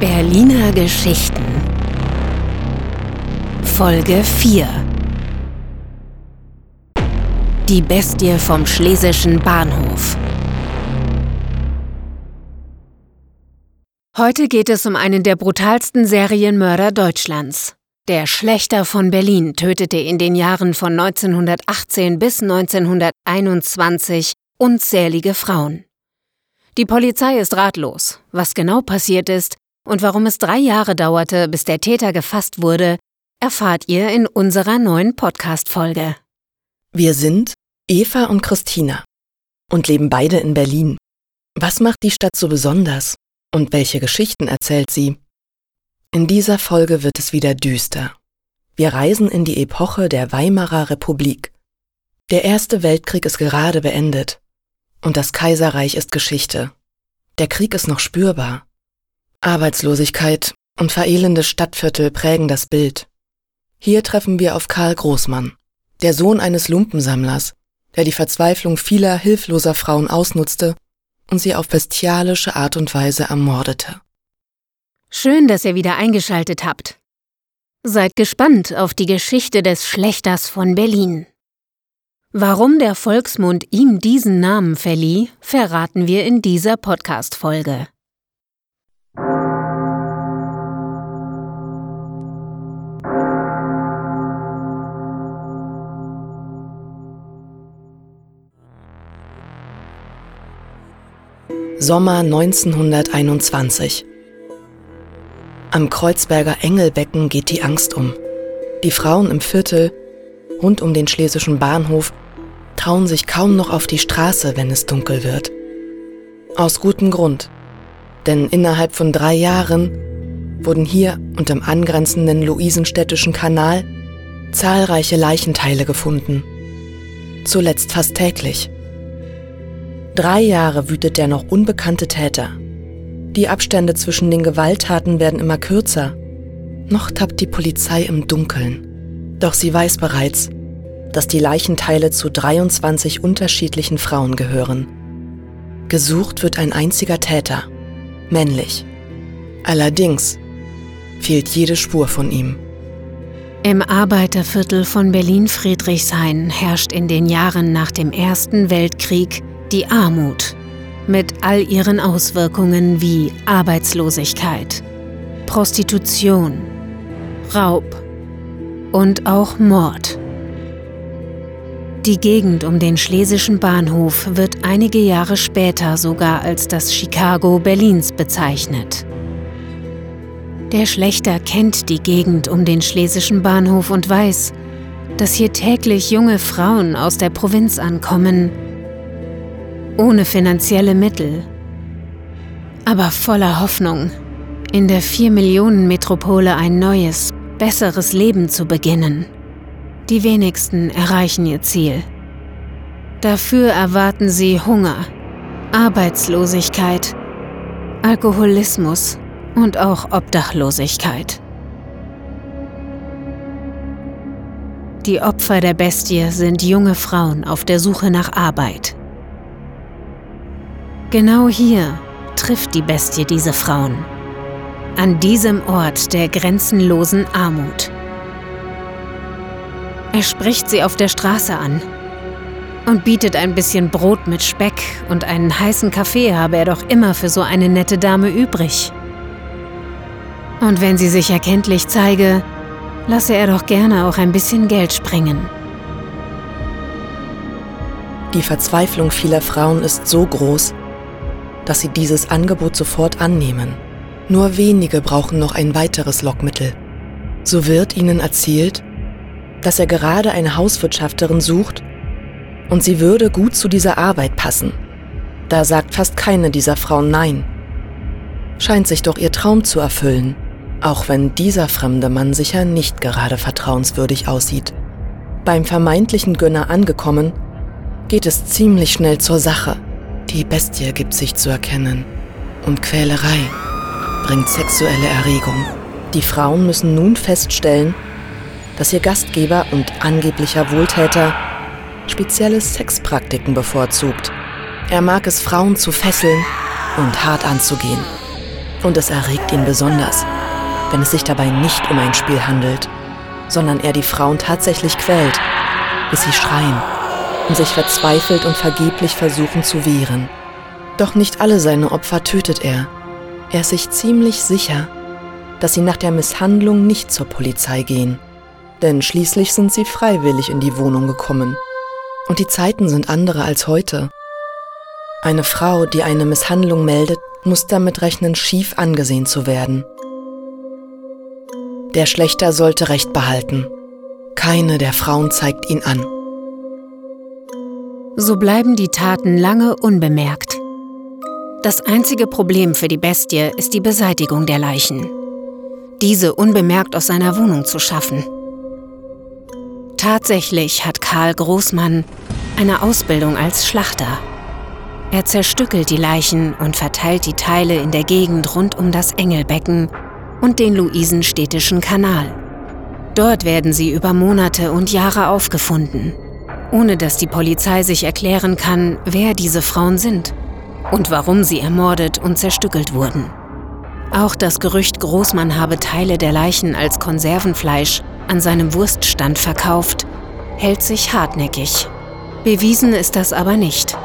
Berliner Geschichten Folge 4 Die Bestie vom Schlesischen Bahnhof Heute geht es um einen der brutalsten Serienmörder Deutschlands. Der Schlechter von Berlin tötete in den Jahren von 1918 bis 1921 unzählige Frauen. Die Polizei ist ratlos. Was genau passiert ist, und warum es drei Jahre dauerte, bis der Täter gefasst wurde, erfahrt ihr in unserer neuen Podcast-Folge. Wir sind Eva und Christina und leben beide in Berlin. Was macht die Stadt so besonders und welche Geschichten erzählt sie? In dieser Folge wird es wieder düster. Wir reisen in die Epoche der Weimarer Republik. Der Erste Weltkrieg ist gerade beendet und das Kaiserreich ist Geschichte. Der Krieg ist noch spürbar. Arbeitslosigkeit und verelende Stadtviertel prägen das Bild. Hier treffen wir auf Karl Großmann, der Sohn eines Lumpensammlers, der die Verzweiflung vieler hilfloser Frauen ausnutzte und sie auf bestialische Art und Weise ermordete. Schön, dass ihr wieder eingeschaltet habt. Seid gespannt auf die Geschichte des Schlechters von Berlin. Warum der Volksmund ihm diesen Namen verlieh, verraten wir in dieser Podcast-Folge. Sommer 1921. Am Kreuzberger Engelbecken geht die Angst um. Die Frauen im Viertel rund um den schlesischen Bahnhof trauen sich kaum noch auf die Straße, wenn es dunkel wird. Aus gutem Grund. Denn innerhalb von drei Jahren wurden hier und im angrenzenden Luisenstädtischen Kanal zahlreiche Leichenteile gefunden. Zuletzt fast täglich. Drei Jahre wütet der noch unbekannte Täter. Die Abstände zwischen den Gewalttaten werden immer kürzer. Noch tappt die Polizei im Dunkeln. Doch sie weiß bereits, dass die Leichenteile zu 23 unterschiedlichen Frauen gehören. Gesucht wird ein einziger Täter, männlich. Allerdings fehlt jede Spur von ihm. Im Arbeiterviertel von Berlin-Friedrichshain herrscht in den Jahren nach dem Ersten Weltkrieg die Armut mit all ihren Auswirkungen wie Arbeitslosigkeit, Prostitution, Raub und auch Mord. Die Gegend um den Schlesischen Bahnhof wird einige Jahre später sogar als das Chicago Berlins bezeichnet. Der Schlechter kennt die Gegend um den Schlesischen Bahnhof und weiß, dass hier täglich junge Frauen aus der Provinz ankommen, ohne finanzielle Mittel, aber voller Hoffnung, in der 4-Millionen-Metropole ein neues, besseres Leben zu beginnen. Die wenigsten erreichen ihr Ziel. Dafür erwarten sie Hunger, Arbeitslosigkeit, Alkoholismus und auch Obdachlosigkeit. Die Opfer der Bestie sind junge Frauen auf der Suche nach Arbeit. Genau hier trifft die Bestie diese Frauen. An diesem Ort der grenzenlosen Armut. Er spricht sie auf der Straße an und bietet ein bisschen Brot mit Speck und einen heißen Kaffee habe er doch immer für so eine nette Dame übrig. Und wenn sie sich erkenntlich zeige, lasse er doch gerne auch ein bisschen Geld springen. Die Verzweiflung vieler Frauen ist so groß, dass sie dieses Angebot sofort annehmen. Nur wenige brauchen noch ein weiteres Lockmittel. So wird ihnen erzählt, dass er gerade eine Hauswirtschafterin sucht und sie würde gut zu dieser Arbeit passen. Da sagt fast keine dieser Frauen Nein. Scheint sich doch ihr Traum zu erfüllen, auch wenn dieser fremde Mann sicher nicht gerade vertrauenswürdig aussieht. Beim vermeintlichen Gönner angekommen, geht es ziemlich schnell zur Sache. Die Bestie gibt sich zu erkennen. Und Quälerei bringt sexuelle Erregung. Die Frauen müssen nun feststellen, dass ihr Gastgeber und angeblicher Wohltäter spezielle Sexpraktiken bevorzugt. Er mag es, Frauen zu fesseln und hart anzugehen. Und es erregt ihn besonders, wenn es sich dabei nicht um ein Spiel handelt, sondern er die Frauen tatsächlich quält, bis sie schreien und sich verzweifelt und vergeblich versuchen zu wehren. Doch nicht alle seine Opfer tötet er. Er ist sich ziemlich sicher, dass sie nach der Misshandlung nicht zur Polizei gehen. Denn schließlich sind sie freiwillig in die Wohnung gekommen. Und die Zeiten sind andere als heute. Eine Frau, die eine Misshandlung meldet, muss damit rechnen, schief angesehen zu werden. Der Schlechter sollte Recht behalten. Keine der Frauen zeigt ihn an. So bleiben die Taten lange unbemerkt. Das einzige Problem für die Bestie ist die Beseitigung der Leichen. Diese unbemerkt aus seiner Wohnung zu schaffen. Tatsächlich hat Karl Großmann eine Ausbildung als Schlachter. Er zerstückelt die Leichen und verteilt die Teile in der Gegend rund um das Engelbecken und den Luisenstädtischen Kanal. Dort werden sie über Monate und Jahre aufgefunden, ohne dass die Polizei sich erklären kann, wer diese Frauen sind und warum sie ermordet und zerstückelt wurden. Auch das Gerücht, Großmann habe Teile der Leichen als Konservenfleisch an seinem Wurststand verkauft, hält sich hartnäckig. Bewiesen ist das aber nicht.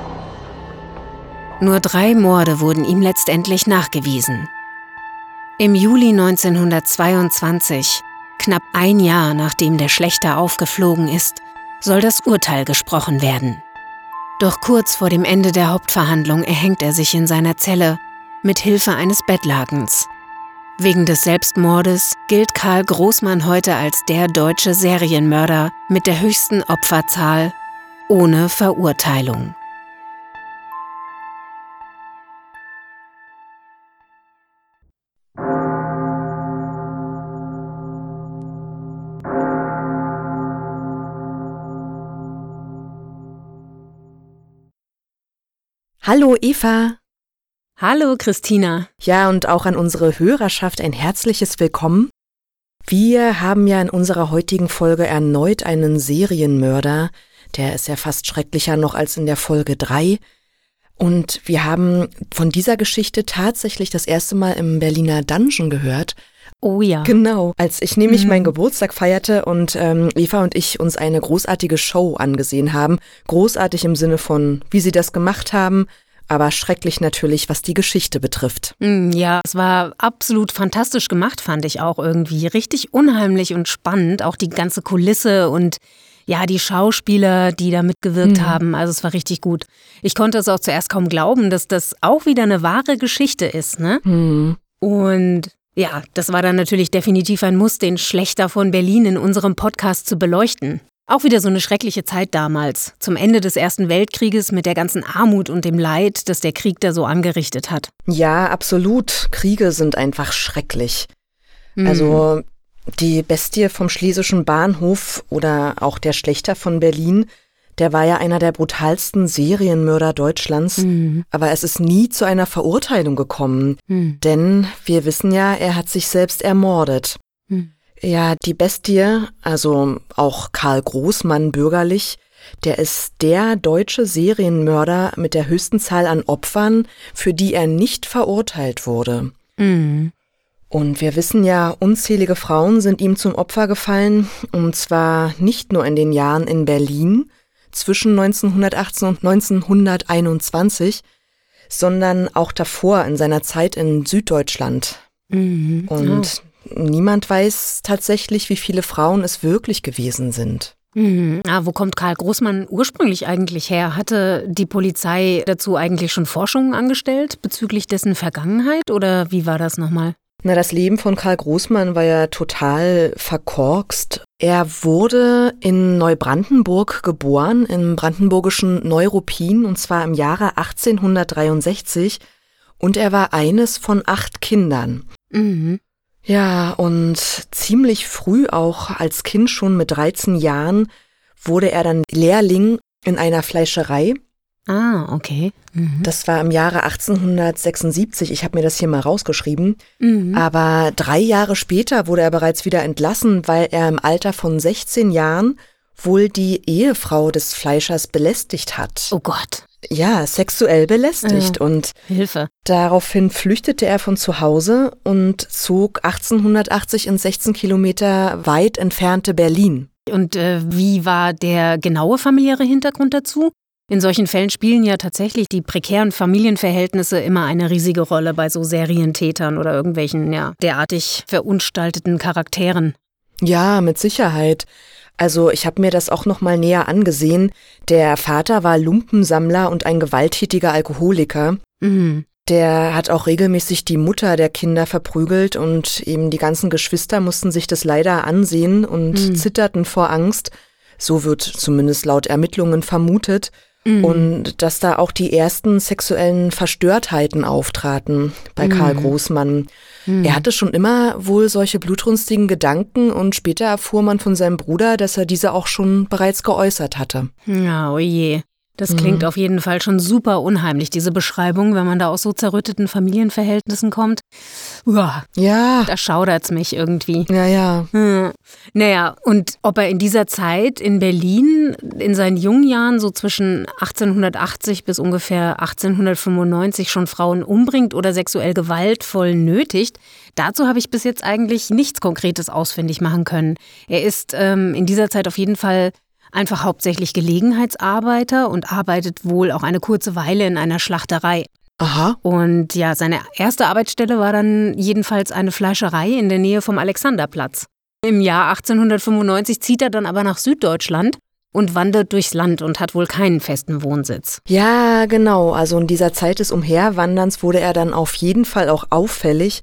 Nur drei Morde wurden ihm letztendlich nachgewiesen. Im Juli 1922, knapp ein Jahr nachdem der Schlechter aufgeflogen ist, soll das Urteil gesprochen werden. Doch kurz vor dem Ende der Hauptverhandlung erhängt er sich in seiner Zelle mit Hilfe eines Bettlagens. Wegen des Selbstmordes gilt Karl Großmann heute als der deutsche Serienmörder mit der höchsten Opferzahl ohne Verurteilung. Hallo Eva. Hallo Christina. Ja, und auch an unsere Hörerschaft ein herzliches Willkommen. Wir haben ja in unserer heutigen Folge erneut einen Serienmörder. Der ist ja fast schrecklicher noch als in der Folge 3. Und wir haben von dieser Geschichte tatsächlich das erste Mal im Berliner Dungeon gehört. Oh ja. Genau, als ich nämlich mhm. meinen Geburtstag feierte und ähm, Eva und ich uns eine großartige Show angesehen haben. Großartig im Sinne von, wie sie das gemacht haben, aber schrecklich natürlich, was die Geschichte betrifft. Mm, ja, es war absolut fantastisch gemacht, fand ich auch irgendwie. Richtig unheimlich und spannend, auch die ganze Kulisse und ja, die Schauspieler, die da mitgewirkt mhm. haben. Also es war richtig gut. Ich konnte es auch zuerst kaum glauben, dass das auch wieder eine wahre Geschichte ist, ne? Mhm. Und ja, das war dann natürlich definitiv ein Muss, den Schlechter von Berlin in unserem Podcast zu beleuchten. Auch wieder so eine schreckliche Zeit damals, zum Ende des Ersten Weltkrieges mit der ganzen Armut und dem Leid, das der Krieg da so angerichtet hat. Ja, absolut. Kriege sind einfach schrecklich. Mhm. Also die Bestie vom Schlesischen Bahnhof oder auch der Schlechter von Berlin, der war ja einer der brutalsten Serienmörder Deutschlands, mhm. aber es ist nie zu einer Verurteilung gekommen, mhm. denn wir wissen ja, er hat sich selbst ermordet. Mhm. Ja, die Bestie, also auch Karl Großmann bürgerlich, der ist der deutsche Serienmörder mit der höchsten Zahl an Opfern, für die er nicht verurteilt wurde. Mhm. Und wir wissen ja, unzählige Frauen sind ihm zum Opfer gefallen, und zwar nicht nur in den Jahren in Berlin zwischen 1918 und 1921, sondern auch davor in seiner Zeit in Süddeutschland. Mhm. Und oh niemand weiß tatsächlich, wie viele Frauen es wirklich gewesen sind. Mhm. Ah, wo kommt Karl Großmann ursprünglich eigentlich her? Hatte die Polizei dazu eigentlich schon Forschungen angestellt bezüglich dessen Vergangenheit oder wie war das nochmal? Na, das Leben von Karl Großmann war ja total verkorkst. Er wurde in Neubrandenburg geboren, im brandenburgischen Neuruppin, und zwar im Jahre 1863. Und er war eines von acht Kindern. Mhm. Ja, und ziemlich früh auch als Kind schon mit 13 Jahren wurde er dann Lehrling in einer Fleischerei. Ah, okay. Mhm. Das war im Jahre 1876. Ich habe mir das hier mal rausgeschrieben. Mhm. Aber drei Jahre später wurde er bereits wieder entlassen, weil er im Alter von 16 Jahren wohl die Ehefrau des Fleischers belästigt hat. Oh Gott. ja, sexuell belästigt Ja. und Hilfe. daraufhin flüchtete er von zu Hause und zog 1880 ins 16 Kilometer weit entfernte Berlin. Und äh, wie war der genaue familiäre Hintergrund dazu? In solchen Fällen spielen ja tatsächlich die prekären Familienverhältnisse immer eine riesige Rolle bei so Serientätern oder irgendwelchen, ja, derartig verunstalteten Charakteren. Ja, mit Sicherheit. Also ich habe mir das auch noch mal näher angesehen. Der Vater war Lumpensammler und ein gewalttätiger Alkoholiker. Mhm. Der hat auch regelmäßig die Mutter der Kinder verprügelt und eben die ganzen Geschwister mussten sich das leider ansehen und Mhm. zitterten vor Angst. So wird zumindest laut Ermittlungen vermutet. Mhm. Und dass da auch die ersten sexuellen Verstörtheiten auftraten bei Karl Mhm. Großmann. Mhm. Er hatte schon immer wohl solche blutrünstigen Gedanken und später erfuhr man von seinem Bruder, dass er diese auch schon bereits geäußert hatte. Ja, oje. Das klingt Mhm. auf jeden Fall schon super unheimlich, diese Beschreibung, wenn man da aus so zerrütteten Familienverhältnissen kommt. Uah, Ja, da schaudert's mich irgendwie. ja, ja. Hm. Naja, und ob er in dieser Zeit in Berlin in seinen jungen Jahren, so zwischen 1880 bis ungefähr 1895, schon Frauen umbringt oder sexuell gewaltvoll nötigt, dazu habe ich bis jetzt eigentlich nichts Konkretes ausfindig machen können. Er ist ähm, in dieser Zeit auf jeden Fall einfach hauptsächlich Gelegenheitsarbeiter und arbeitet wohl auch eine kurze Weile in einer Schlachterei. Aha. Und ja, seine erste Arbeitsstelle war dann jedenfalls eine Fleischerei in der Nähe vom Alexanderplatz. Im Jahr 1895 zieht er dann aber nach Süddeutschland und wandert durchs Land und hat wohl keinen festen Wohnsitz. Ja, genau. Also in dieser Zeit des Umherwanderns wurde er dann auf jeden Fall auch auffällig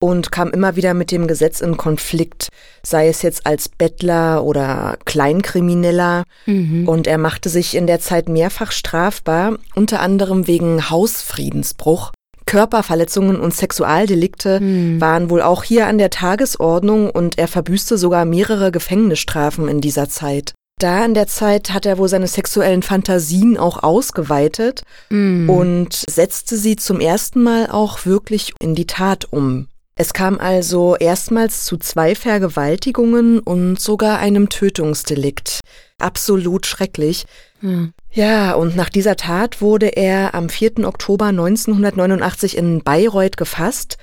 und kam immer wieder mit dem Gesetz in Konflikt, sei es jetzt als Bettler oder Kleinkrimineller. Und er machte sich in der Zeit mehrfach strafbar, unter anderem wegen Hausfriedensbruch. Körperverletzungen und Sexualdelikte Mhm. waren wohl auch hier an der Tagesordnung und er verbüßte sogar mehrere Gefängnisstrafen in dieser Zeit. Da in der Zeit hat er wohl seine sexuellen Fantasien auch ausgeweitet Mhm. und setzte sie zum ersten Mal auch wirklich in die Tat um. Es kam also erstmals zu zwei Vergewaltigungen und sogar einem Tötungsdelikt. Absolut schrecklich. Ja. Ja, und nach dieser Tat wurde er am 4. Oktober 1989 in Bayreuth gefasst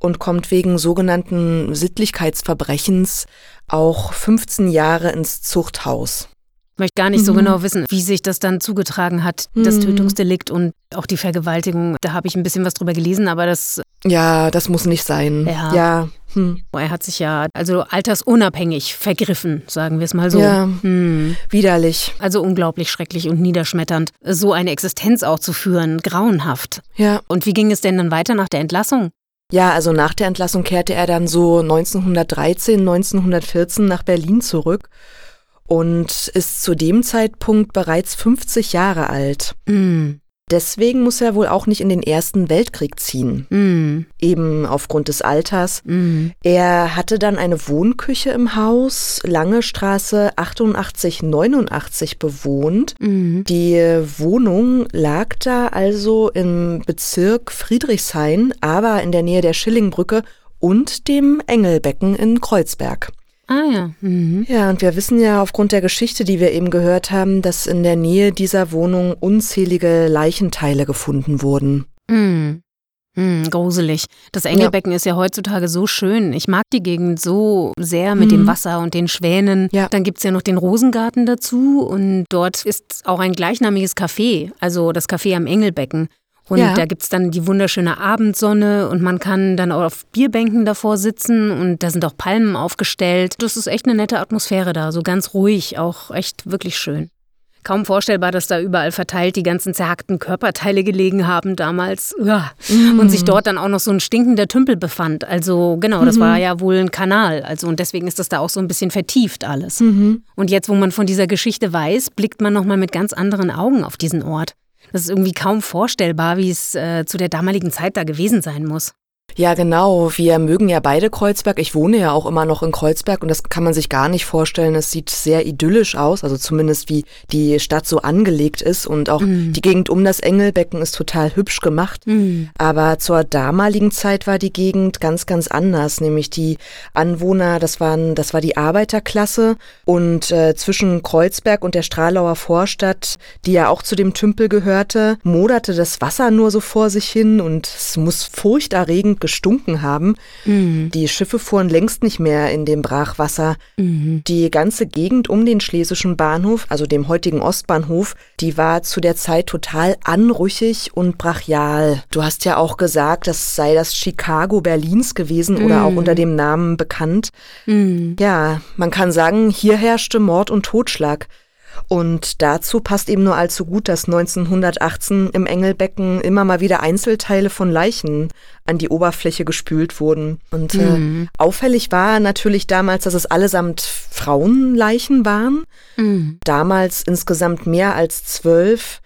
und kommt wegen sogenannten Sittlichkeitsverbrechens auch 15 Jahre ins Zuchthaus. Ich möchte gar nicht so Mhm. genau wissen, wie sich das dann zugetragen hat, das Mhm. Tötungsdelikt und auch die Vergewaltigung. Da habe ich ein bisschen was drüber gelesen, aber das, Ja, das muss nicht sein. Ja. Ja. Hm. er hat sich ja also altersunabhängig vergriffen, sagen wir es mal so. Ja. Hm. Widerlich. Also unglaublich schrecklich und niederschmetternd. So eine Existenz auch zu führen, grauenhaft. Ja. Und wie ging es denn dann weiter nach der Entlassung? Ja, also nach der Entlassung kehrte er dann so 1913, 1914 nach Berlin zurück und ist zu dem Zeitpunkt bereits 50 Jahre alt. Mm, Deswegen muss er wohl auch nicht in den Ersten Weltkrieg ziehen, mm, eben aufgrund des Alters. mm. Er hatte dann eine Wohnküche im Haus, Lange Straße 88, 89 bewohnt. Mm. Die Wohnung lag da also im Bezirk Friedrichshain, aber in der Nähe der Schillingbrücke und dem Engelbecken in Kreuzberg. Ah ja. Mhm. Ja, und wir wissen ja aufgrund der Geschichte, die wir eben gehört haben, dass in der Nähe dieser Wohnung unzählige Leichenteile gefunden wurden. Mm. Mm, gruselig. Das Engelbecken ist ja heutzutage so schön. Ich mag die Gegend so sehr mit dem Mhm. Wasser und den Schwänen. Ja. Dann gibt's ja noch den Rosengarten dazu und dort ist auch ein gleichnamiges Café, also das Café am Engelbecken. Und Ja. da gibt's dann die wunderschöne Abendsonne und man kann dann auch auf Bierbänken davor sitzen und da sind auch Palmen aufgestellt. Das ist echt eine nette Atmosphäre da, so ganz ruhig, auch echt wirklich schön. Kaum vorstellbar, dass da überall verteilt die ganzen zerhackten Körperteile gelegen haben damals. Uah. Und sich dort dann auch noch so ein stinkender Tümpel befand. Also genau, das war ja wohl ein Kanal. Also und deswegen ist das da auch so ein bisschen vertieft alles. Mhm. Und jetzt, wo man von dieser Geschichte weiß, blickt man nochmal mit ganz anderen Augen auf diesen Ort. Das ist irgendwie kaum vorstellbar, wie es äh, zu der damaligen Zeit da gewesen sein muss. Ja, genau. Wir mögen ja beide Kreuzberg. Ich wohne ja auch immer noch in Kreuzberg und das kann man sich gar nicht vorstellen. Es sieht sehr idyllisch aus, also zumindest wie die Stadt so angelegt ist und auch mm. die Gegend um das Engelbecken ist total hübsch gemacht. Mm. Aber zur damaligen Zeit war die Gegend ganz, ganz anders. Nämlich die Anwohner, das waren, das war die Arbeiterklasse und äh, zwischen Kreuzberg und der Stralauer Vorstadt, die ja auch zu dem Tümpel gehörte, moderte das Wasser nur so vor sich hin und es muss furchterregend gestunken haben. Mhm. Die Schiffe fuhren längst nicht mehr in dem Brachwasser. Mhm. Die ganze Gegend um den Schlesischen Bahnhof, also dem heutigen Ostbahnhof, die war zu der Zeit total anrüchig und brachial. Du hast ja auch gesagt, das sei das Chicago Berlins gewesen oder auch mhm. unter dem Namen bekannt. Mhm. Ja, man kann sagen, hier herrschte Mord und Totschlag. Und dazu passt eben nur allzu gut, dass 1918 im Engelbecken immer mal wieder Einzelteile von Leichen an die Oberfläche gespült wurden. Und mhm. äh, auffällig war natürlich damals, dass es allesamt Frauenleichen waren. Mhm. Damals insgesamt mehr als zwölf.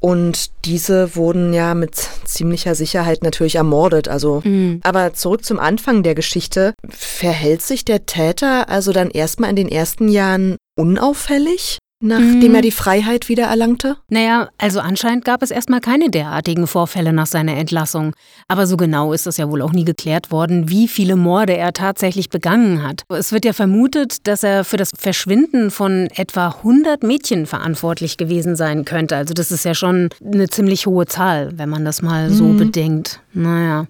Und diese wurden ja mit ziemlicher Sicherheit natürlich ermordet. Also, mhm. aber zurück zum Anfang der Geschichte. Verhält sich der Täter also dann erstmal in den ersten Jahren unauffällig? Nachdem er mhm. die Freiheit wieder erlangte? Naja, also anscheinend gab es erstmal keine derartigen Vorfälle nach seiner Entlassung. Aber so genau ist es ja wohl auch nie geklärt worden, wie viele Morde er tatsächlich begangen hat. Es wird ja vermutet, dass er für das Verschwinden von etwa 100 Mädchen verantwortlich gewesen sein könnte. Also das ist ja schon eine ziemlich hohe Zahl, wenn man das mal so mhm. bedenkt. Naja.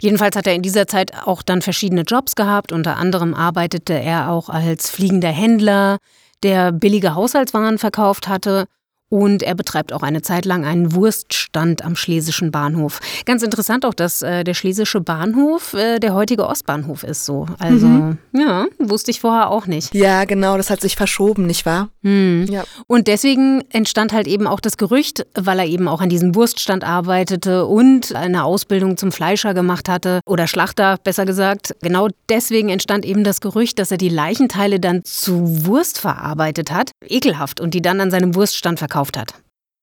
Jedenfalls hat er in dieser Zeit auch dann verschiedene Jobs gehabt. Unter anderem arbeitete er auch als fliegender Händler, der billige Haushaltswaren verkauft hatte und er betreibt auch eine Zeit lang einen Wurststand am Schlesischen Bahnhof. Ganz interessant auch, dass äh, der Schlesische Bahnhof äh, der heutige Ostbahnhof ist so. Also, mhm. ja, wusste ich vorher auch nicht. Ja, genau, das hat sich verschoben, nicht wahr? Mhm. Ja. Und deswegen entstand halt eben auch das Gerücht, weil er eben auch an diesem Wurststand arbeitete und eine Ausbildung zum Fleischer gemacht hatte oder Schlachter, besser gesagt. Genau deswegen entstand eben das Gerücht, dass er die Leichenteile dann zu Wurst verarbeitet hat. Ekelhaft. Und die dann an seinem Wurststand verkauft verkauft hat.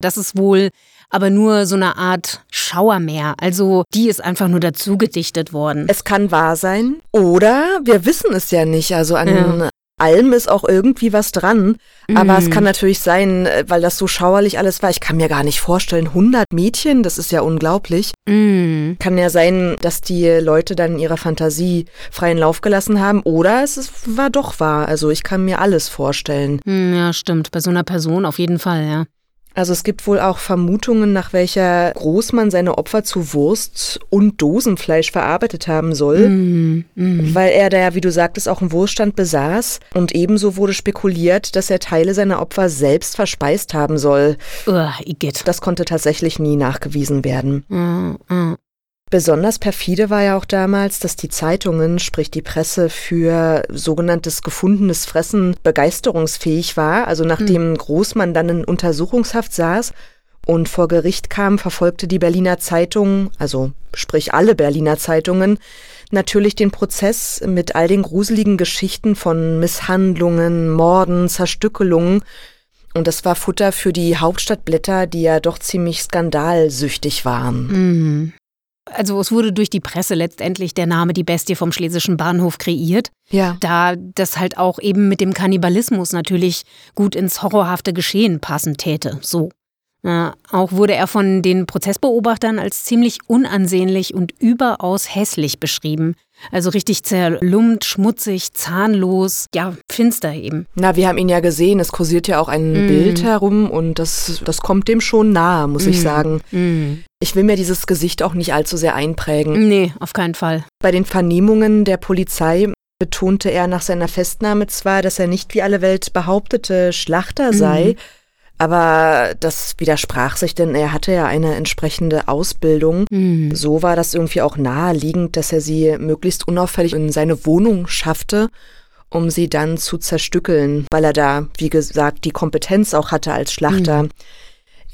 Das ist wohl aber nur so eine Art Schauermeer. Also die ist einfach nur dazu gedichtet worden. Es kann wahr sein. Oder wir wissen es ja nicht. Also an ja. Allem ist auch irgendwie was dran. Aber mm. es kann natürlich sein, äh, weil das so schauerlich alles war. Ich kann mir gar nicht vorstellen, 100 Mädchen, das ist ja unglaublich. Mm. Kann ja sein, dass die Leute dann ihrer Fantasie freien Lauf gelassen haben. Oder es ist, war doch wahr. Also ich kann mir alles vorstellen. Mm, ja, stimmt. Bei so einer Person auf jeden Fall, ja. Also es gibt wohl auch Vermutungen, nach welcher Großmann seine Opfer zu Wurst und Dosenfleisch verarbeitet haben soll, mm, mm. weil er da ja, wie du sagtest, auch einen Wurststand besaß. Und ebenso wurde spekuliert, dass er Teile seiner Opfer selbst verspeist haben soll. Uh, das konnte tatsächlich nie nachgewiesen werden. Mm, Besonders perfide war ja auch damals, dass die Zeitungen, sprich die Presse, für sogenanntes gefundenes Fressen begeisterungsfähig war. Also nachdem mhm. Großmann dann in Untersuchungshaft saß und vor Gericht kam, verfolgte die Berliner Zeitung, also sprich alle Berliner Zeitungen, natürlich den Prozess mit all den gruseligen Geschichten von Misshandlungen, Morden, Zerstückelungen. Und das war Futter für die Hauptstadtblätter, die ja doch ziemlich skandalsüchtig waren. Mhm. Also es wurde durch die Presse letztendlich der Name Die Bestie vom Schlesischen Bahnhof kreiert. Ja. Da das halt auch eben mit dem Kannibalismus natürlich gut ins horrorhafte Geschehen passen täte. So. Ja, auch wurde er von den Prozessbeobachtern als ziemlich unansehnlich und überaus hässlich beschrieben. Also richtig zerlumpt, schmutzig, zahnlos, ja, finster eben. Na, wir haben ihn ja gesehen, es kursiert ja auch ein mm. Bild herum und das, das kommt dem schon nahe, muss mm. ich sagen. Mm. Ich will mir dieses Gesicht auch nicht allzu sehr einprägen. Nee, auf keinen Fall. Bei den Vernehmungen der Polizei betonte er nach seiner Festnahme zwar, dass er nicht wie alle Welt behauptete Schlachter sei, aber das widersprach sich, denn er hatte ja eine entsprechende Ausbildung. Mhm. So war das irgendwie auch naheliegend, dass er sie möglichst unauffällig in seine Wohnung schaffte, um sie dann zu zerstückeln, weil er da, wie gesagt, die Kompetenz auch hatte als Schlachter. Mhm.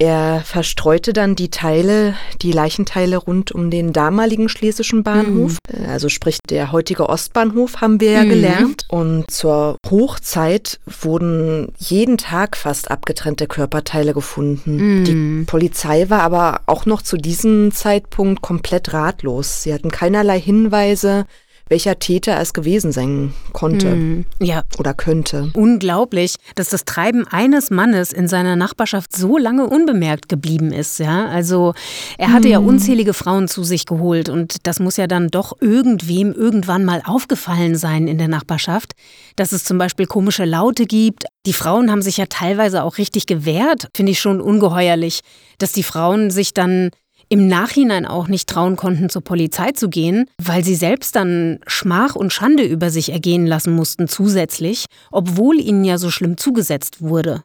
Er verstreute dann die Teile, die Leichenteile rund um den damaligen schlesischen Bahnhof. Mhm. Also sprich der heutige Ostbahnhof haben wir ja mhm. gelernt. Und zur Hochzeit wurden jeden Tag fast abgetrennte Körperteile gefunden. Mhm. Die Polizei war aber auch noch zu diesem Zeitpunkt komplett ratlos. Sie hatten keinerlei Hinweise, welcher Täter es gewesen sein konnte mm, ja. oder könnte. Unglaublich, dass das Treiben eines Mannes in seiner Nachbarschaft so lange unbemerkt geblieben ist. Ja? Also er hatte mm. ja unzählige Frauen zu sich geholt und das muss ja dann doch irgendwem irgendwann mal aufgefallen sein in der Nachbarschaft, dass es zum Beispiel komische Laute gibt. Die Frauen haben sich ja teilweise auch richtig gewehrt, finde ich schon ungeheuerlich, dass die Frauen sich dann im Nachhinein auch nicht trauen konnten, zur Polizei zu gehen, weil sie selbst dann Schmach und Schande über sich ergehen lassen mussten zusätzlich, obwohl ihnen ja so schlimm zugesetzt wurde.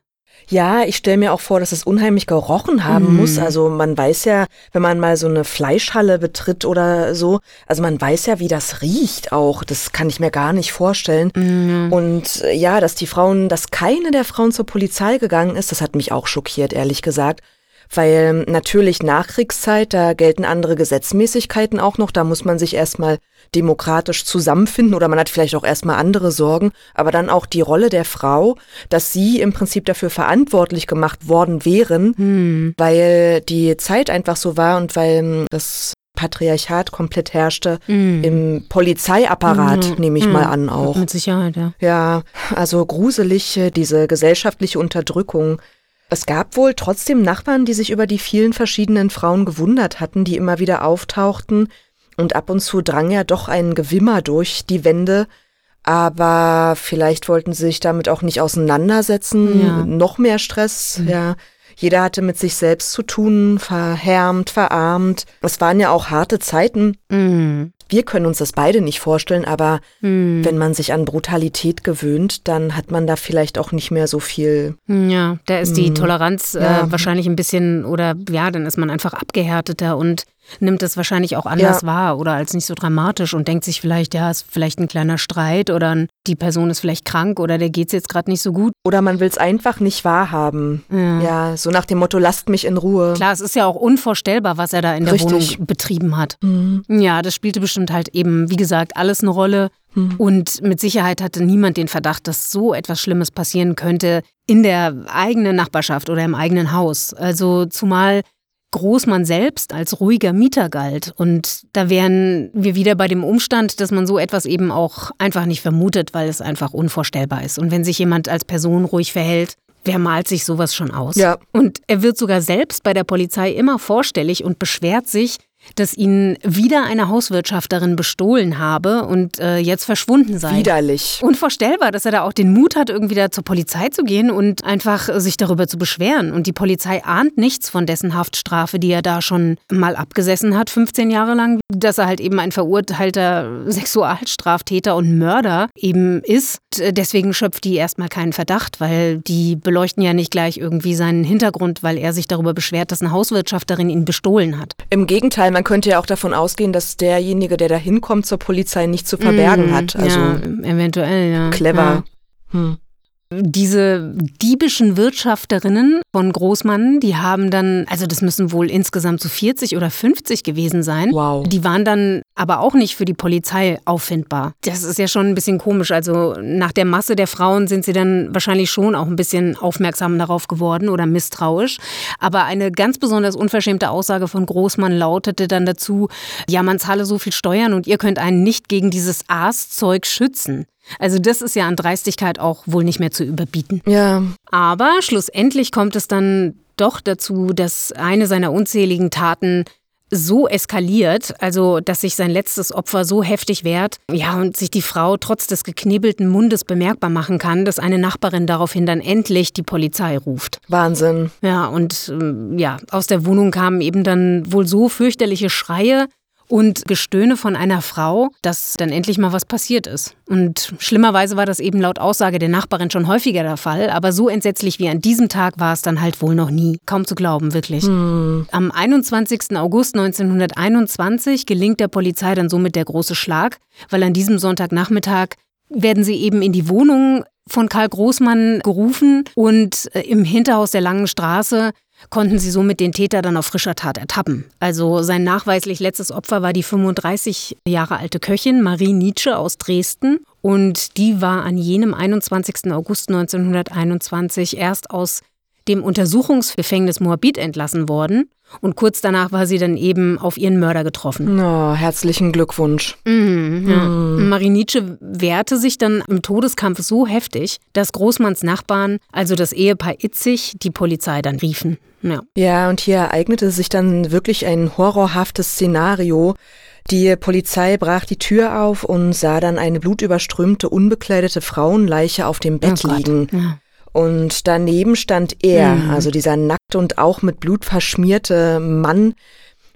Ja, ich stelle mir auch vor, dass es unheimlich gerochen haben mm. muss. Also man weiß ja, wenn man mal so eine Fleischhalle betritt oder so, also man weiß ja, wie das riecht auch. Das kann ich mir gar nicht vorstellen. Mm. Und äh, ja, dass die Frauen, dass keine der Frauen zur Polizei gegangen ist, das hat mich auch schockiert, ehrlich gesagt weil natürlich Nachkriegszeit, da gelten andere Gesetzmäßigkeiten auch noch, da muss man sich erstmal demokratisch zusammenfinden oder man hat vielleicht auch erstmal andere Sorgen, aber dann auch die Rolle der Frau, dass sie im Prinzip dafür verantwortlich gemacht worden wären, hm. weil die Zeit einfach so war und weil das Patriarchat komplett herrschte mm. im Polizeiapparat, mm. nehme ich mm. mal an auch. Mit Sicherheit, ja. Ja, also gruselig, diese gesellschaftliche Unterdrückung, es gab wohl trotzdem Nachbarn, die sich über die vielen verschiedenen Frauen gewundert hatten, die immer wieder auftauchten, und ab und zu drang ja doch ein Gewimmer durch die Wände, aber vielleicht wollten sie sich damit auch nicht auseinandersetzen. Ja. Noch mehr Stress, mhm. ja. Jeder hatte mit sich selbst zu tun, verhärmt, verarmt. Es waren ja auch harte Zeiten. Mhm wir können uns das beide nicht vorstellen, aber hm. wenn man sich an Brutalität gewöhnt, dann hat man da vielleicht auch nicht mehr so viel. Ja, da ist die hm. Toleranz äh, ja. wahrscheinlich ein bisschen oder ja, dann ist man einfach abgehärteter und nimmt es wahrscheinlich auch anders ja. wahr oder als nicht so dramatisch und denkt sich vielleicht, ja, ist vielleicht ein kleiner Streit oder die Person ist vielleicht krank oder der geht es jetzt gerade nicht so gut. Oder man will es einfach nicht wahrhaben. Ja. ja. so nach dem Motto, lasst mich in Ruhe. Klar, es ist ja auch unvorstellbar, was er da in der Richtig. Wohnung betrieben hat. Mhm. Ja, das spielte bestimmt halt eben, wie gesagt, alles eine Rolle. Mhm. Und mit Sicherheit hatte niemand den Verdacht, dass so etwas Schlimmes passieren könnte in der eigenen Nachbarschaft oder im eigenen Haus. Also zumal Großmann selbst als ruhiger Mieter galt. Und da wären wir wieder bei dem Umstand, dass man so etwas eben auch einfach nicht vermutet, weil es einfach unvorstellbar ist. Und wenn sich jemand als Person ruhig verhält, wer malt sich sowas schon aus? Ja. Und er wird sogar selbst bei der Polizei immer vorstellig und beschwert sich, dass ihn wieder eine Hauswirtschafterin bestohlen habe und äh, jetzt verschwunden sei. Widerlich. Unvorstellbar, dass er da auch den Mut hat, irgendwie da zur Polizei zu gehen und einfach sich darüber zu beschweren. Und die Polizei ahnt nichts von dessen Haftstrafe, die er da schon mal abgesessen hat, 15 Jahre lang, dass er halt eben ein verurteilter Sexualstraftäter und Mörder eben ist. Deswegen schöpft die erstmal keinen Verdacht, weil die beleuchten ja nicht gleich irgendwie seinen Hintergrund, weil er sich darüber beschwert, dass eine Hauswirtschafterin ihn bestohlen hat. Im Gegenteil, man könnte ja auch davon ausgehen, dass derjenige, der da hinkommt zur Polizei, nicht zu verbergen mm, hat. Also ja, eventuell, ja. Clever. Ja. Hm. Diese diebischen Wirtschafterinnen von Großmann, die haben dann, also das müssen wohl insgesamt so 40 oder 50 gewesen sein. Wow. Die waren dann aber auch nicht für die Polizei auffindbar. Das ist ja schon ein bisschen komisch. Also nach der Masse der Frauen sind sie dann wahrscheinlich schon auch ein bisschen aufmerksam darauf geworden oder misstrauisch. Aber eine ganz besonders unverschämte Aussage von Großmann lautete dann dazu, ja, man zahle so viel Steuern und ihr könnt einen nicht gegen dieses Aaszeug schützen. Also das ist ja an Dreistigkeit auch wohl nicht mehr zu überbieten. Ja. Aber schlussendlich kommt es dann doch dazu, dass eine seiner unzähligen Taten so eskaliert, also dass sich sein letztes Opfer so heftig wehrt, ja, und sich die Frau trotz des geknebelten Mundes bemerkbar machen kann, dass eine Nachbarin daraufhin dann endlich die Polizei ruft. Wahnsinn. Ja, und ähm, ja, aus der Wohnung kamen eben dann wohl so fürchterliche Schreie, und Gestöhne von einer Frau, dass dann endlich mal was passiert ist. Und schlimmerweise war das eben laut Aussage der Nachbarin schon häufiger der Fall, aber so entsetzlich wie an diesem Tag war es dann halt wohl noch nie. Kaum zu glauben, wirklich. Hm. Am 21. August 1921 gelingt der Polizei dann somit der große Schlag, weil an diesem Sonntagnachmittag werden sie eben in die Wohnung von Karl Großmann gerufen und äh, im Hinterhaus der Langen Straße konnten sie somit den Täter dann auf frischer Tat ertappen. Also sein nachweislich letztes Opfer war die 35 Jahre alte Köchin Marie Nietzsche aus Dresden. Und die war an jenem 21. August 1921 erst aus dem Untersuchungsgefängnis Moabit entlassen worden. Und kurz danach war sie dann eben auf ihren Mörder getroffen. Oh, herzlichen Glückwunsch. Mhm, ja. mhm. Marie Nietzsche wehrte sich dann im Todeskampf so heftig, dass Großmanns Nachbarn, also das Ehepaar Itzig, die Polizei dann riefen. Ja. ja, und hier ereignete sich dann wirklich ein horrorhaftes Szenario. Die Polizei brach die Tür auf und sah dann eine blutüberströmte, unbekleidete Frauenleiche auf dem Bett oh liegen. Ja. Und daneben stand er, mhm. also dieser nackt und auch mit Blut verschmierte Mann.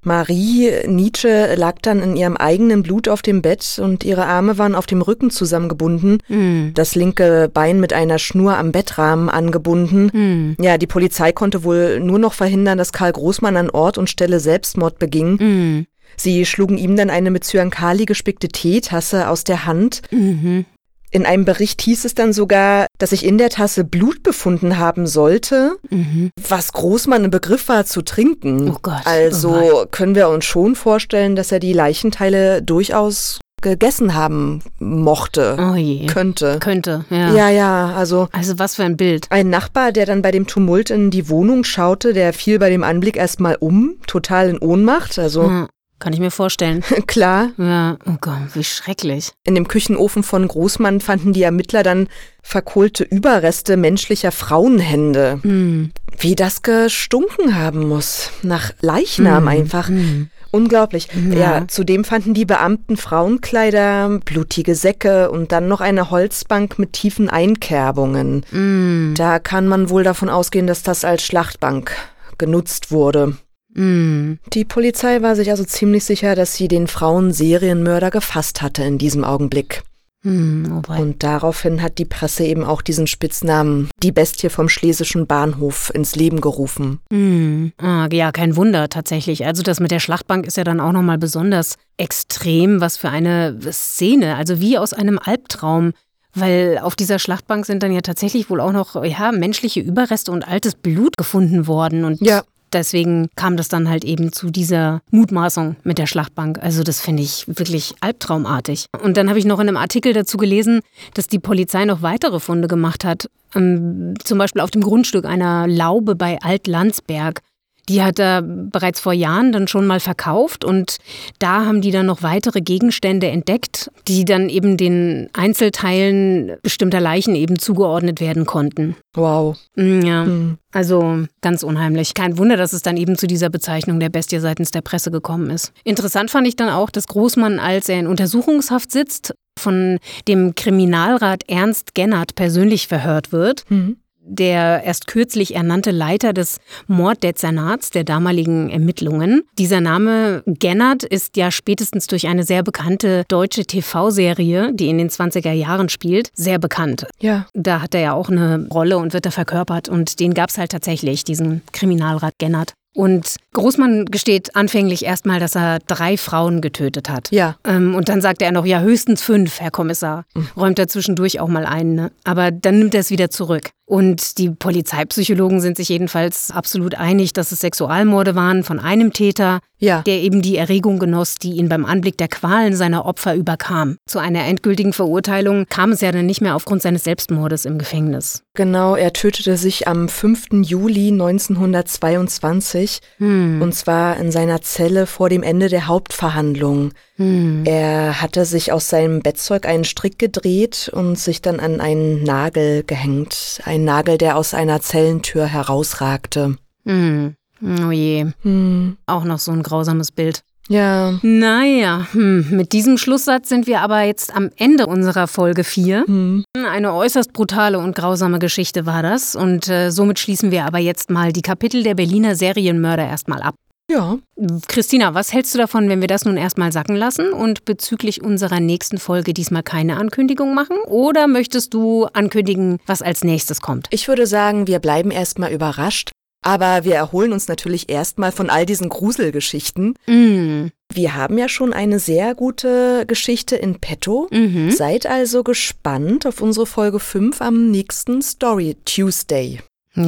Marie Nietzsche lag dann in ihrem eigenen Blut auf dem Bett und ihre Arme waren auf dem Rücken zusammengebunden, mhm. das linke Bein mit einer Schnur am Bettrahmen angebunden. Mhm. Ja, die Polizei konnte wohl nur noch verhindern, dass Karl Großmann an Ort und Stelle Selbstmord beging. Mhm. Sie schlugen ihm dann eine mit Zyankali gespickte Teetasse aus der Hand. Mhm. In einem Bericht hieß es dann sogar, dass sich in der Tasse Blut befunden haben sollte, mhm. was Großmann im Begriff war zu trinken. Oh Gott. Also oh können wir uns schon vorstellen, dass er die Leichenteile durchaus gegessen haben mochte, oh je. könnte. Könnte, ja. Ja, ja, also. Also was für ein Bild. Ein Nachbar, der dann bei dem Tumult in die Wohnung schaute, der fiel bei dem Anblick erstmal um, total in Ohnmacht. Also ja. Kann ich mir vorstellen. Klar. Ja, oh Gott, wie schrecklich. In dem Küchenofen von Großmann fanden die Ermittler dann verkohlte Überreste menschlicher Frauenhände. Mm. Wie das gestunken haben muss. Nach Leichnam mm. einfach. Mm. Unglaublich. Ja. ja, zudem fanden die Beamten Frauenkleider, blutige Säcke und dann noch eine Holzbank mit tiefen Einkerbungen. Da kann man wohl davon ausgehen, dass das als Schlachtbank genutzt wurde. Mm. Die Polizei war sich also ziemlich sicher, dass sie den Frauen-Serienmörder gefasst hatte in diesem Augenblick. Mm, oh und daraufhin hat die Presse eben auch diesen Spitznamen die Bestie vom schlesischen Bahnhof ins Leben gerufen. Mm. Ah, ja, kein Wunder tatsächlich. Also das mit der Schlachtbank ist ja dann auch nochmal besonders extrem. Was für eine Szene, also wie aus einem Albtraum. Weil auf dieser Schlachtbank sind dann ja tatsächlich wohl auch noch ja, menschliche Überreste und altes Blut gefunden worden. Und ja deswegen kam das dann halt eben zu dieser Mutmaßung mit der Schlachtbank. Also das finde ich wirklich albtraumartig. Und dann habe ich noch in einem Artikel dazu gelesen, dass die Polizei noch weitere Funde gemacht hat. Ähm, zum Beispiel auf dem Grundstück einer Laube bei Alt-Landsberg. Die hat er bereits vor Jahren dann schon mal verkauft und da haben die dann noch weitere Gegenstände entdeckt, die dann eben den Einzelteilen bestimmter Leichen eben zugeordnet werden konnten. Wow. Mm, ja, mhm. also ganz unheimlich. Kein Wunder, dass es dann eben zu dieser Bezeichnung der Bestie seitens der Presse gekommen ist. Interessant fand ich dann auch, dass Großmann, als er in Untersuchungshaft sitzt, von dem Kriminalrat Ernst Gennert persönlich verhört wird. Mhm der erst kürzlich ernannte Leiter des Morddezernats der damaligen Ermittlungen. Dieser Name Gennert ist ja spätestens durch eine sehr bekannte deutsche TV-Serie, die in den 20er Jahren spielt, sehr bekannt. Ja. Da hat er ja auch eine Rolle und wird da verkörpert und den gab es halt tatsächlich, diesen Kriminalrat Gennert. Und Großmann gesteht anfänglich erstmal, dass er drei Frauen getötet hat. Ja. Ähm, und dann sagt er noch, ja, höchstens fünf, Herr Kommissar. Mhm. Räumt er zwischendurch auch mal ein. Ne? Aber dann nimmt er es wieder zurück. Und die Polizeipsychologen sind sich jedenfalls absolut einig, dass es Sexualmorde waren von einem Täter, ja. der eben die Erregung genoss, die ihn beim Anblick der Qualen seiner Opfer überkam. Zu einer endgültigen Verurteilung kam es ja dann nicht mehr aufgrund seines Selbstmordes im Gefängnis. Genau, er tötete sich am 5. Juli 1922 hm. und zwar in seiner Zelle vor dem Ende der Hauptverhandlung. Hm. Er hatte sich aus seinem Bettzeug einen Strick gedreht und sich dann an einen Nagel gehängt. Ein Nagel, der aus einer Zellentür herausragte. Hm. Oh je. Hm. Auch noch so ein grausames Bild. Ja. Naja, hm, mit diesem Schlusssatz sind wir aber jetzt am Ende unserer Folge 4. Hm. Eine äußerst brutale und grausame Geschichte war das. Und äh, somit schließen wir aber jetzt mal die Kapitel der Berliner Serienmörder erstmal ab. Ja. Christina, was hältst du davon, wenn wir das nun erstmal sacken lassen und bezüglich unserer nächsten Folge diesmal keine Ankündigung machen? Oder möchtest du ankündigen, was als nächstes kommt? Ich würde sagen, wir bleiben erstmal überrascht. Aber wir erholen uns natürlich erstmal von all diesen Gruselgeschichten. Mm. Wir haben ja schon eine sehr gute Geschichte in petto. Mhm. Seid also gespannt auf unsere Folge 5 am nächsten Story Tuesday.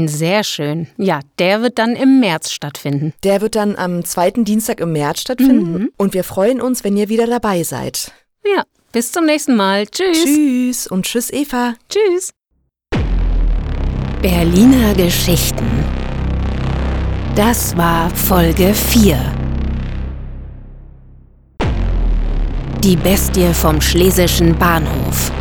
Sehr schön. Ja, der wird dann im März stattfinden. Der wird dann am zweiten Dienstag im März stattfinden mhm. und wir freuen uns, wenn ihr wieder dabei seid. Ja, bis zum nächsten Mal. Tschüss. Tschüss und tschüss Eva. Tschüss. Berliner Geschichten. Das war Folge 4. Die Bestie vom Schlesischen Bahnhof.